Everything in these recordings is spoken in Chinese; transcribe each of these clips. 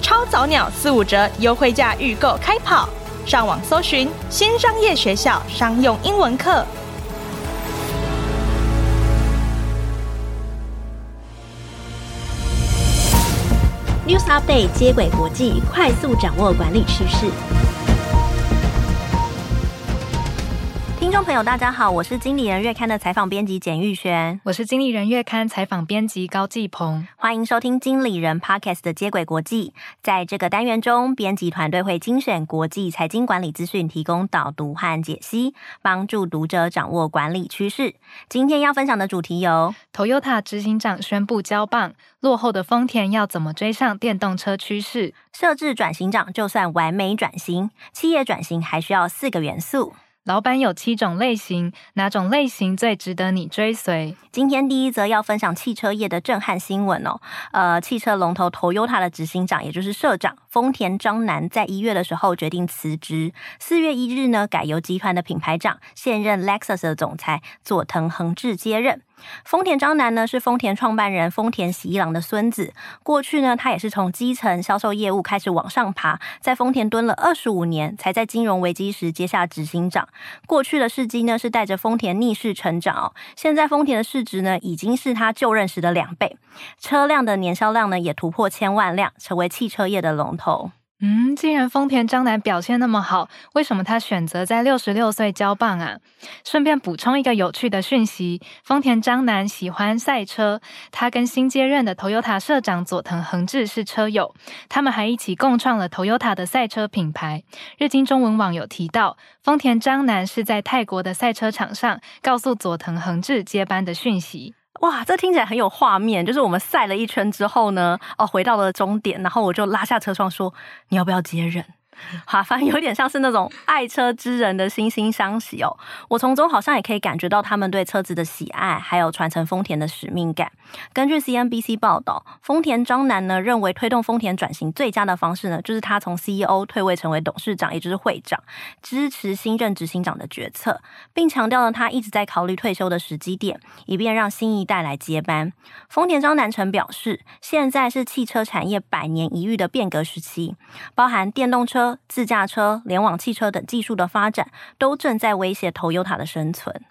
超早鸟四五折优惠价预购开跑，上网搜寻新商业学校商用英文课。News Update 接轨国际，快速掌握管理趋势。众朋友，大家好，我是经理人月刊的采访编辑简玉璇，我是经理人月刊采访编辑高继鹏，欢迎收听经理人 Podcast 的接轨国际。在这个单元中，编辑团队会精选国际财经管理资讯，提供导读和解析，帮助读者掌握管理趋势。今天要分享的主题有：Toyota 执行长宣布交棒，落后的丰田要怎么追上电动车趋势？设置转型长就算完美转型，企业转型还需要四个元素。老板有七种类型，哪种类型最值得你追随？今天第一则要分享汽车业的震撼新闻哦。呃，汽车龙头 Toyota 的执行长，也就是社长丰田章男，在一月的时候决定辞职。四月一日呢，改由集团的品牌长、现任 Lexus 的总裁佐藤恒志接任。丰田章男呢，是丰田创办人丰田喜一郎的孙子。过去呢，他也是从基层销售业务开始往上爬，在丰田蹲了二十五年，才在金融危机时接下执行长。过去的事迹呢，是带着丰田逆势成长哦。现在丰田的市值呢，已经是他就任时的两倍，车辆的年销量呢，也突破千万辆，成为汽车业的龙头。嗯，既然丰田章男表现那么好，为什么他选择在六十六岁交棒啊？顺便补充一个有趣的讯息：丰田章男喜欢赛车，他跟新接任的 Toyota 社长佐藤恒志是车友，他们还一起共创了 Toyota 的赛车品牌。日经中文网有提到，丰田章男是在泰国的赛车场上告诉佐藤恒志接班的讯息。哇，这听起来很有画面。就是我们赛了一圈之后呢，哦，回到了终点，然后我就拉下车窗说：“你要不要接忍？”好，反正有点像是那种爱车之人的惺惺相惜哦。我从中好像也可以感觉到他们对车子的喜爱，还有传承丰田的使命感。根据 CNBC 报道，丰田章男呢认为推动丰田转型最佳的方式呢，就是他从 CEO 退位成为董事长，也就是会长，支持新任执行长的决策，并强调了他一直在考虑退休的时机点，以便让新一代来接班。丰田章男曾表示，现在是汽车产业百年一遇的变革时期，包含电动车。自驾车、联网汽车等技术的发展，都正在威胁 Toyota 的生存。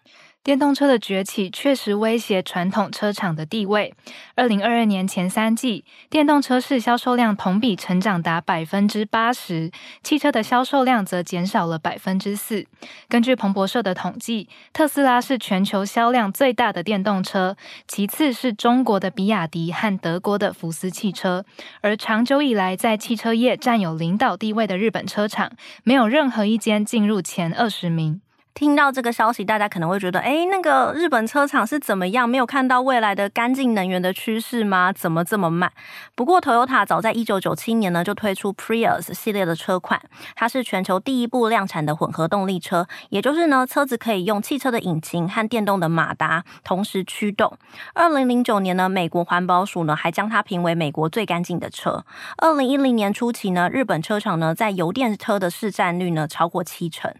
电动车的崛起确实威胁传统车厂的地位。二零二二年前三季，电动车市销售量同比成长达百分之八十，汽车的销售量则减少了百分之四。根据彭博社的统计，特斯拉是全球销量最大的电动车，其次是中国的比亚迪和德国的福斯汽车。而长久以来在汽车业占有领导地位的日本车厂，没有任何一间进入前二十名。听到这个消息，大家可能会觉得，诶，那个日本车厂是怎么样？没有看到未来的干净能源的趋势吗？怎么这么慢？不过，Toyota 早在一九九七年呢就推出 Prius 系列的车款，它是全球第一部量产的混合动力车，也就是呢，车子可以用汽车的引擎和电动的马达同时驱动。二零零九年呢，美国环保署呢还将它评为美国最干净的车。二零一零年初期呢，日本车厂呢在油电车的市占率呢超过七成。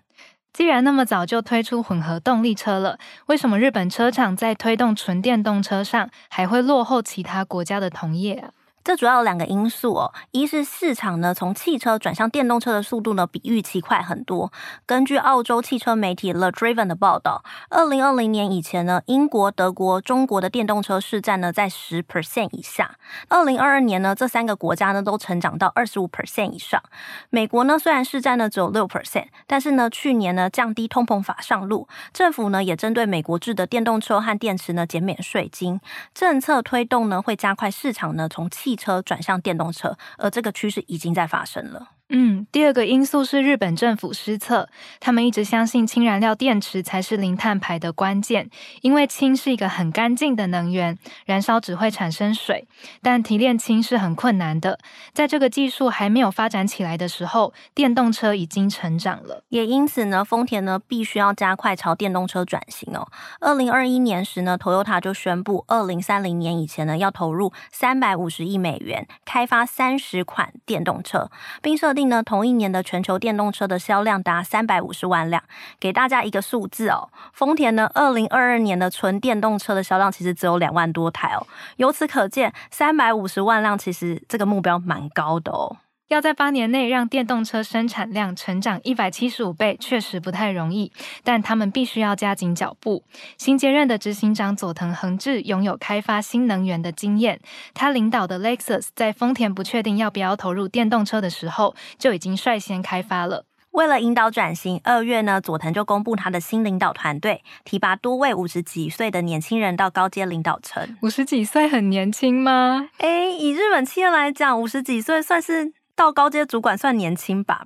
既然那么早就推出混合动力车了，为什么日本车厂在推动纯电动车上还会落后其他国家的同业啊？这主要有两个因素哦，一是市场呢从汽车转向电动车的速度呢比预期快很多。根据澳洲汽车媒体 The Driven 的报道，二零二零年以前呢，英国、德国、中国的电动车市占呢在十 percent 以下。二零二二年呢，这三个国家呢都成长到二十五 percent 以上。美国呢虽然市占呢只有六 percent，但是呢去年呢降低通膨法上路，政府呢也针对美国制的电动车和电池呢减免税金，政策推动呢会加快市场呢从汽车转向电动车，而这个趋势已经在发生了。嗯，第二个因素是日本政府失策，他们一直相信氢燃料电池才是零碳排的关键，因为氢是一个很干净的能源，燃烧只会产生水，但提炼氢是很困难的。在这个技术还没有发展起来的时候，电动车已经成长了，也因此呢，丰田呢必须要加快朝电动车转型哦。二零二一年时呢，Toyota 就宣布，二零三零年以前呢要投入三百五十亿美元开发三十款电动车，并设定呢，同一年的全球电动车的销量达三百五十万辆。给大家一个数字哦，丰田呢，二零二二年的纯电动车的销量其实只有两万多台哦。由此可见，三百五十万辆其实这个目标蛮高的哦。要在八年内让电动车生产量成长一百七十五倍，确实不太容易，但他们必须要加紧脚步。新接任的执行长佐藤恒志拥有开发新能源的经验，他领导的 Lexus 在丰田不确定要不要投入电动车的时候，就已经率先开发了。为了引导转型，二月呢，佐藤就公布他的新领导团队，提拔多位五十几岁的年轻人到高阶领导层。五十几岁很年轻吗？诶，以日本企业来讲，五十几岁算是。到高阶主管算年轻吧。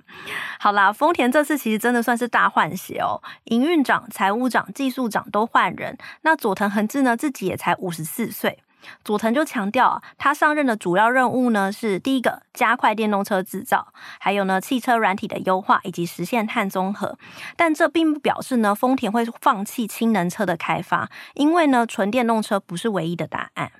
好啦，丰田这次其实真的算是大换血哦，营运长、财务长、技术长都换人。那佐藤恒志呢，自己也才五十四岁。佐藤就强调啊，他上任的主要任务呢是第一个，加快电动车制造，还有呢，汽车软体的优化以及实现碳中和。但这并不表示呢，丰田会放弃氢能车的开发，因为呢，纯电动车不是唯一的答案。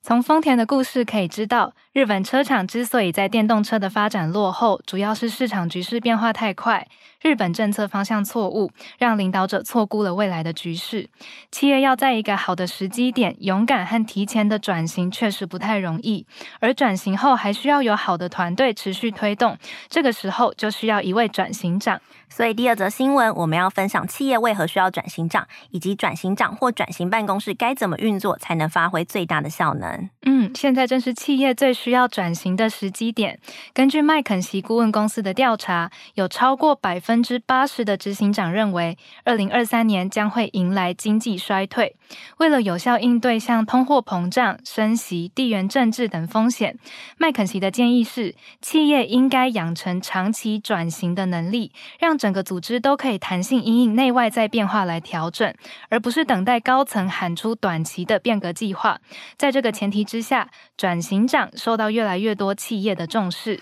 从丰田的故事可以知道，日本车厂之所以在电动车的发展落后，主要是市场局势变化太快，日本政策方向错误，让领导者错估了未来的局势。企业要在一个好的时机点，勇敢和提前的转型，确实不太容易。而转型后，还需要有好的团队持续推动，这个时候就需要一位转型长。所以第二则新闻，我们要分享企业为何需要转型长，以及转型长或转型办公室该怎么运作，才能发挥最大的效能。嗯，现在正是企业最需要转型的时机点。根据麦肯锡顾问公司的调查，有超过百分分之八十的执行长认为，二零二三年将会迎来经济衰退。为了有效应对像通货膨胀、升息、地缘政治等风险，麦肯锡的建议是，企业应该养成长期转型的能力，让整个组织都可以弹性因应内外在变化来调整，而不是等待高层喊出短期的变革计划。在这个前提之下，转型长受到越来越多企业的重视。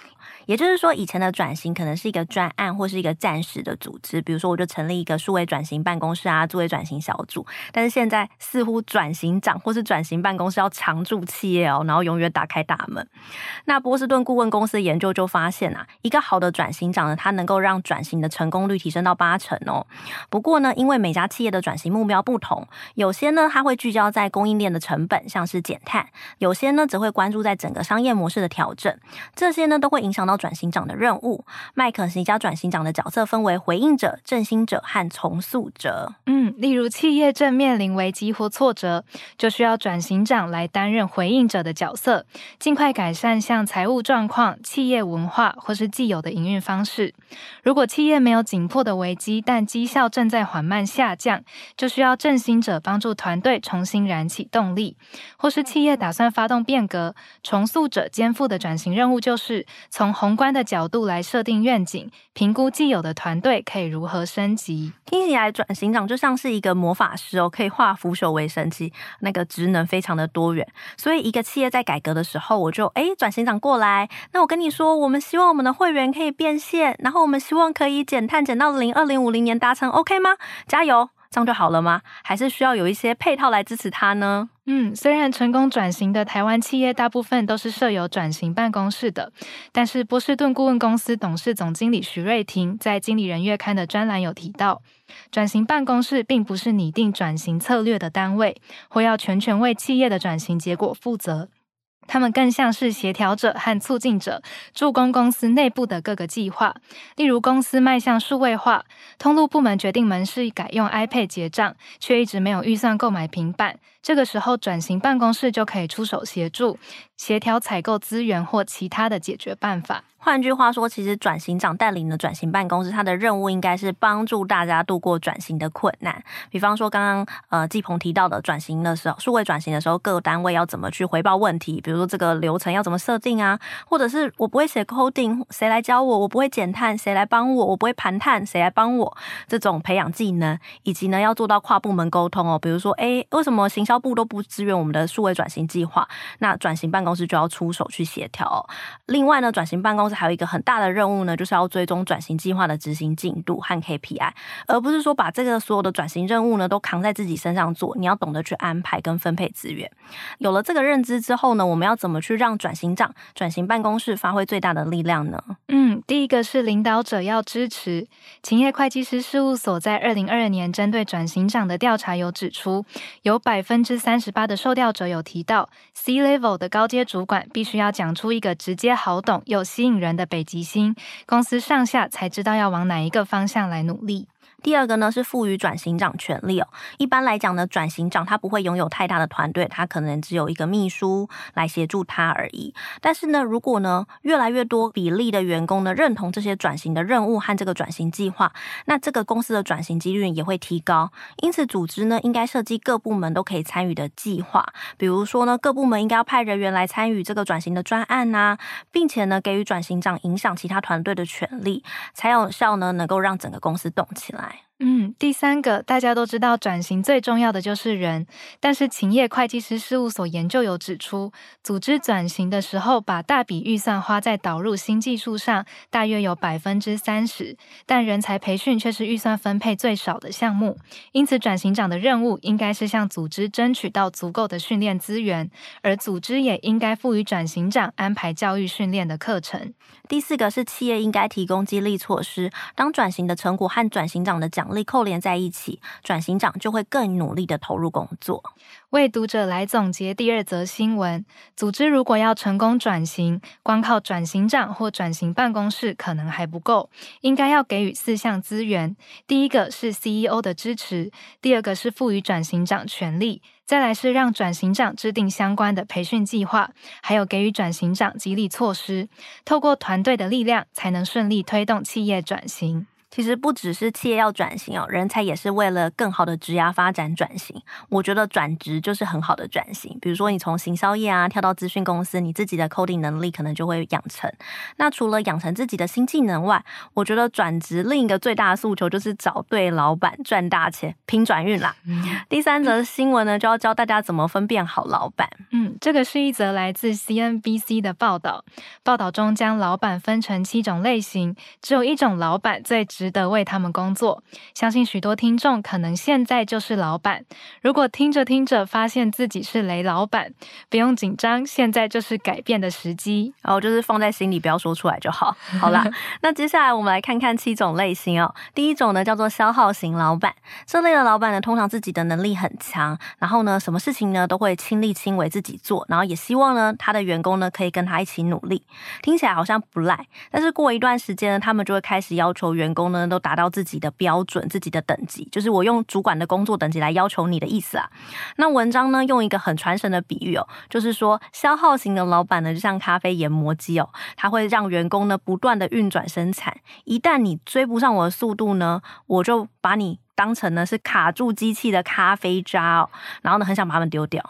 也就是说，以前的转型可能是一个专案或是一个暂时的组织，比如说我就成立一个数位转型办公室啊，作为转型小组。但是现在似乎转型长或是转型办公室要常驻企业哦，然后永远打开大门。那波士顿顾问公司研究就发现啊，一个好的转型长呢，它能够让转型的成功率提升到八成哦。不过呢，因为每家企业的转型目标不同，有些呢它会聚焦在供应链的成本，像是减碳；有些呢则会关注在整个商业模式的调整。这些呢都会影响到。转型长的任务，麦肯锡将转型长的角色分为回应者、振兴者和重塑者。嗯，例如企业正面临危机或挫折，就需要转型长来担任回应者的角色，尽快改善像财务状况、企业文化或是既有的营运方式。如果企业没有紧迫的危机，但绩效正在缓慢下降，就需要振兴者帮助团队重新燃起动力。或是企业打算发动变革，重塑者肩负的转型任务就是从宏观的角度来设定愿景，评估既有的团队可以如何升级。听起来，转型长就像是一个魔法师哦，可以化腐朽为神奇，那个职能非常的多元。所以，一个企业在改革的时候，我就哎，转型长过来。那我跟你说，我们希望我们的会员可以变现，然后我们希望可以减碳减到零二零五零年达成，OK 吗？加油！这样就好了吗？还是需要有一些配套来支持他呢？嗯，虽然成功转型的台湾企业大部分都是设有转型办公室的，但是波士顿顾问公司董事总经理徐瑞婷在《经理人月刊》的专栏有提到，转型办公室并不是拟定转型策略的单位，或要全权为企业的转型结果负责。他们更像是协调者和促进者，助攻公司内部的各个计划。例如，公司迈向数位化，通路部门决定门市改用 iPad 结账，却一直没有预算购买平板。这个时候转型办公室就可以出手协助，协调采购资源或其他的解决办法。换句话说，其实转型长带领的转型办公室，他的任务应该是帮助大家度过转型的困难。比方说，刚刚呃季鹏提到的转型的时候，数位转型的时候，各个单位要怎么去回报问题？比如说这个流程要怎么设定啊？或者是我不会写 coding，谁来教我？我不会减碳，谁来帮我？我不会盘碳，谁来帮我？这种培养技能，以及呢要做到跨部门沟通哦。比如说，哎，为什么行销部都不支援我们的数位转型计划？那转型办公室就要出手去协调。另外呢，转型办公室还有一个很大的任务呢，就是要追踪转型计划的执行进度和 KPI，而不是说把这个所有的转型任务呢都扛在自己身上做。你要懂得去安排跟分配资源。有了这个认知之后呢，我们要怎么去让转型长、转型办公室发挥最大的力量呢？嗯，第一个是领导者要支持。勤业会计师事务所在二零二二年针对转型长的调查有指出，有百分之三十八的受调者有提到，C-level 的高阶主管必须要讲出一个直接好懂又吸引人的北极星，公司上下才知道要往哪一个方向来努力。第二个呢是赋予转型长权力哦。一般来讲呢，转型长他不会拥有太大的团队，他可能只有一个秘书来协助他而已。但是呢，如果呢越来越多比例的员工呢认同这些转型的任务和这个转型计划，那这个公司的转型几率也会提高。因此，组织呢应该设计各部门都可以参与的计划，比如说呢各部门应该要派人员来参与这个转型的专案呐、并且呢给予转型长影响其他团队的权利，才有效呢能够让整个公司动起来。よ。嗯，第三个，大家都知道转型最重要的就是人，但是勤业会计师事务所研究有指出，组织转型的时候，把大笔预算花在导入新技术上，大约有百分之三十，但人才培训却是预算分配最少的项目。因此，转型长的任务应该是向组织争取到足够的训练资源，而组织也应该赋予转型长安排教育训练的课程。第四个是企业应该提供激励措施，当转型的成果和转型长的奖力扣连在一起，转型长就会更努力的投入工作。为读者来总结第二则新闻：组织如果要成功转型，光靠转型长或转型办公室可能还不够，应该要给予四项资源。第一个是 CEO 的支持，第二个是赋予转型长权力，再来是让转型长制定相关的培训计划，还有给予转型长激励措施。透过团队的力量，才能顺利推动企业转型。其实不只是企业要转型哦，人才也是为了更好的职涯发展转型。我觉得转职就是很好的转型。比如说你从行销业啊跳到资讯公司，你自己的 coding 能力可能就会养成。那除了养成自己的新技能外，我觉得转职另一个最大的诉求就是找对老板赚大钱，拼转运啦。嗯、第三则新闻呢，就要教大家怎么分辨好老板。嗯，这个是一则来自 CNBC 的报道。报道中将老板分成七种类型，只有一种老板最值。值得为他们工作，相信许多听众可能现在就是老板。如果听着听着发现自己是雷老板，不用紧张，现在就是改变的时机。然后就是放在心里，不要说出来就好。好啦，那接下来我们来看看七种类型哦。第一种呢叫做消耗型老板，这类的老板呢通常自己的能力很强，然后呢什么事情呢都会亲力亲为自己做，然后也希望呢他的员工呢可以跟他一起努力。听起来好像不赖，但是过一段时间呢，他们就会开始要求员工呢。都达到自己的标准、自己的等级，就是我用主管的工作等级来要求你的意思啊。那文章呢，用一个很传神的比喻哦，就是说消耗型的老板呢，就像咖啡研磨机哦，他会让员工呢不断的运转生产。一旦你追不上我的速度呢，我就把你当成呢是卡住机器的咖啡渣哦，然后呢很想把它们丢掉。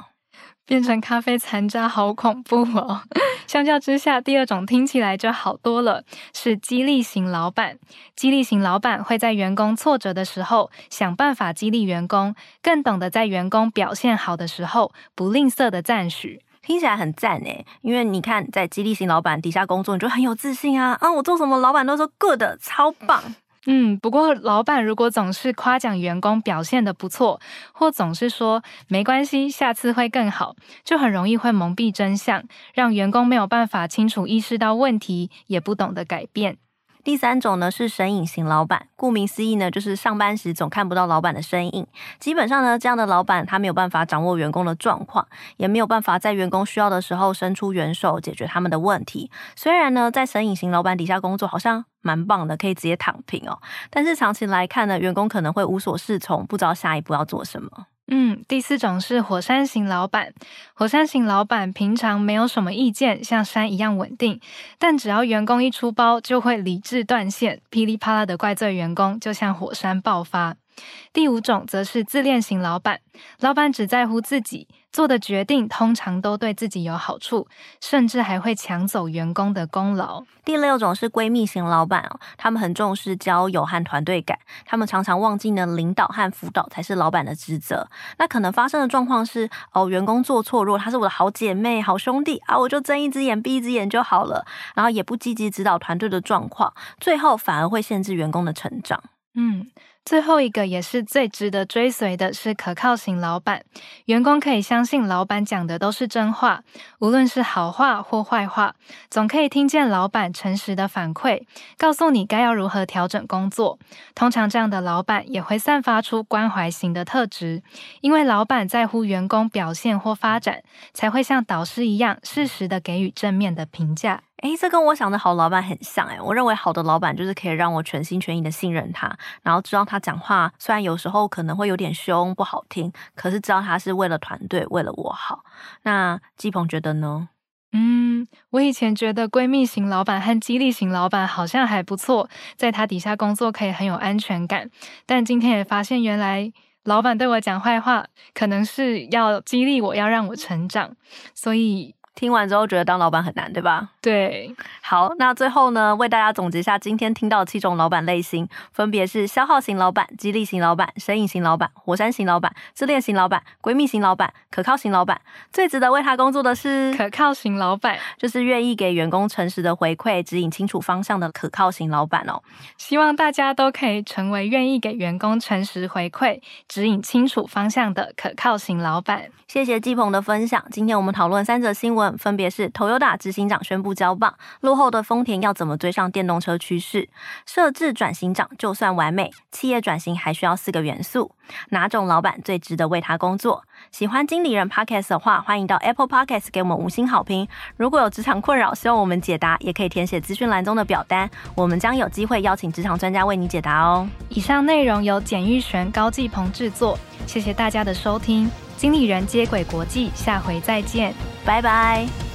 变成咖啡残渣，好恐怖哦！相较之下，第二种听起来就好多了，是激励型老板。激励型老板会在员工挫折的时候，想办法激励员工，更懂得在员工表现好的时候，不吝啬的赞许。听起来很赞诶，因为你看，在激励型老板底下工作，你就很有自信啊！啊，我做什么，老板都说 good，超棒。嗯，不过老板如果总是夸奖员工表现的不错，或总是说没关系，下次会更好，就很容易会蒙蔽真相，让员工没有办法清楚意识到问题，也不懂得改变。第三种呢是神隐型老板，顾名思义呢，就是上班时总看不到老板的身影。基本上呢，这样的老板他没有办法掌握员工的状况，也没有办法在员工需要的时候伸出援手解决他们的问题。虽然呢，在神隐型老板底下工作好像蛮棒的，可以直接躺平哦，但是长期来看呢，员工可能会无所适从，不知道下一步要做什么。嗯，第四种是火山型老板。火山型老板平常没有什么意见，像山一样稳定，但只要员工一出包，就会理智断线，噼里啪啦的怪罪员工，就像火山爆发。第五种则是自恋型老板，老板只在乎自己。做的决定通常都对自己有好处，甚至还会抢走员工的功劳。第六种是闺蜜型老板哦，他们很重视交友和团队感，他们常常忘记呢，领导和辅导才是老板的职责。那可能发生的状况是，哦，员工做错，如果她是我的好姐妹、好兄弟啊，我就睁一只眼闭一只眼就好了，然后也不积极指导团队的状况，最后反而会限制员工的成长。嗯。最后一个也是最值得追随的是可靠型老板，员工可以相信老板讲的都是真话，无论是好话或坏话，总可以听见老板诚实的反馈，告诉你该要如何调整工作。通常这样的老板也会散发出关怀型的特质，因为老板在乎员工表现或发展，才会像导师一样适时的给予正面的评价。诶，这跟我想的好老板很像诶，我认为好的老板就是可以让我全心全意的信任他，然后知道他讲话虽然有时候可能会有点凶不好听，可是知道他是为了团队，为了我好。那季鹏觉得呢？嗯，我以前觉得闺蜜型老板和激励型老板好像还不错，在他底下工作可以很有安全感。但今天也发现，原来老板对我讲坏话，可能是要激励我，要让我成长，所以。听完之后觉得当老板很难，对吧？对，好，那最后呢，为大家总结一下今天听到的七种老板类型，分别是消耗型老板、激励型老板、生意型老板、火山型老板、自恋型老板、闺蜜型老板、可靠型老板。最值得为他工作的是可靠型老板，就是愿意给员工诚实的回馈、指引清楚方向的可靠型老板哦。希望大家都可以成为愿意给员工诚实回馈、指引清楚方向的可靠型老板。谢谢季鹏的分享。今天我们讨论三则新闻。分别是 Toyota 执行长宣布交棒，落后的丰田要怎么追上电动车趋势？设置转型长就算完美，企业转型还需要四个元素。哪种老板最值得为他工作？喜欢经理人 Podcast 的话，欢迎到 Apple Podcast 给我们五星好评。如果有职场困扰，希望我们解答，也可以填写资讯栏中的表单，我们将有机会邀请职场专家为你解答哦。以上内容由简玉璇、高继鹏制作，谢谢大家的收听。经理人接轨国际，下回再见，拜拜。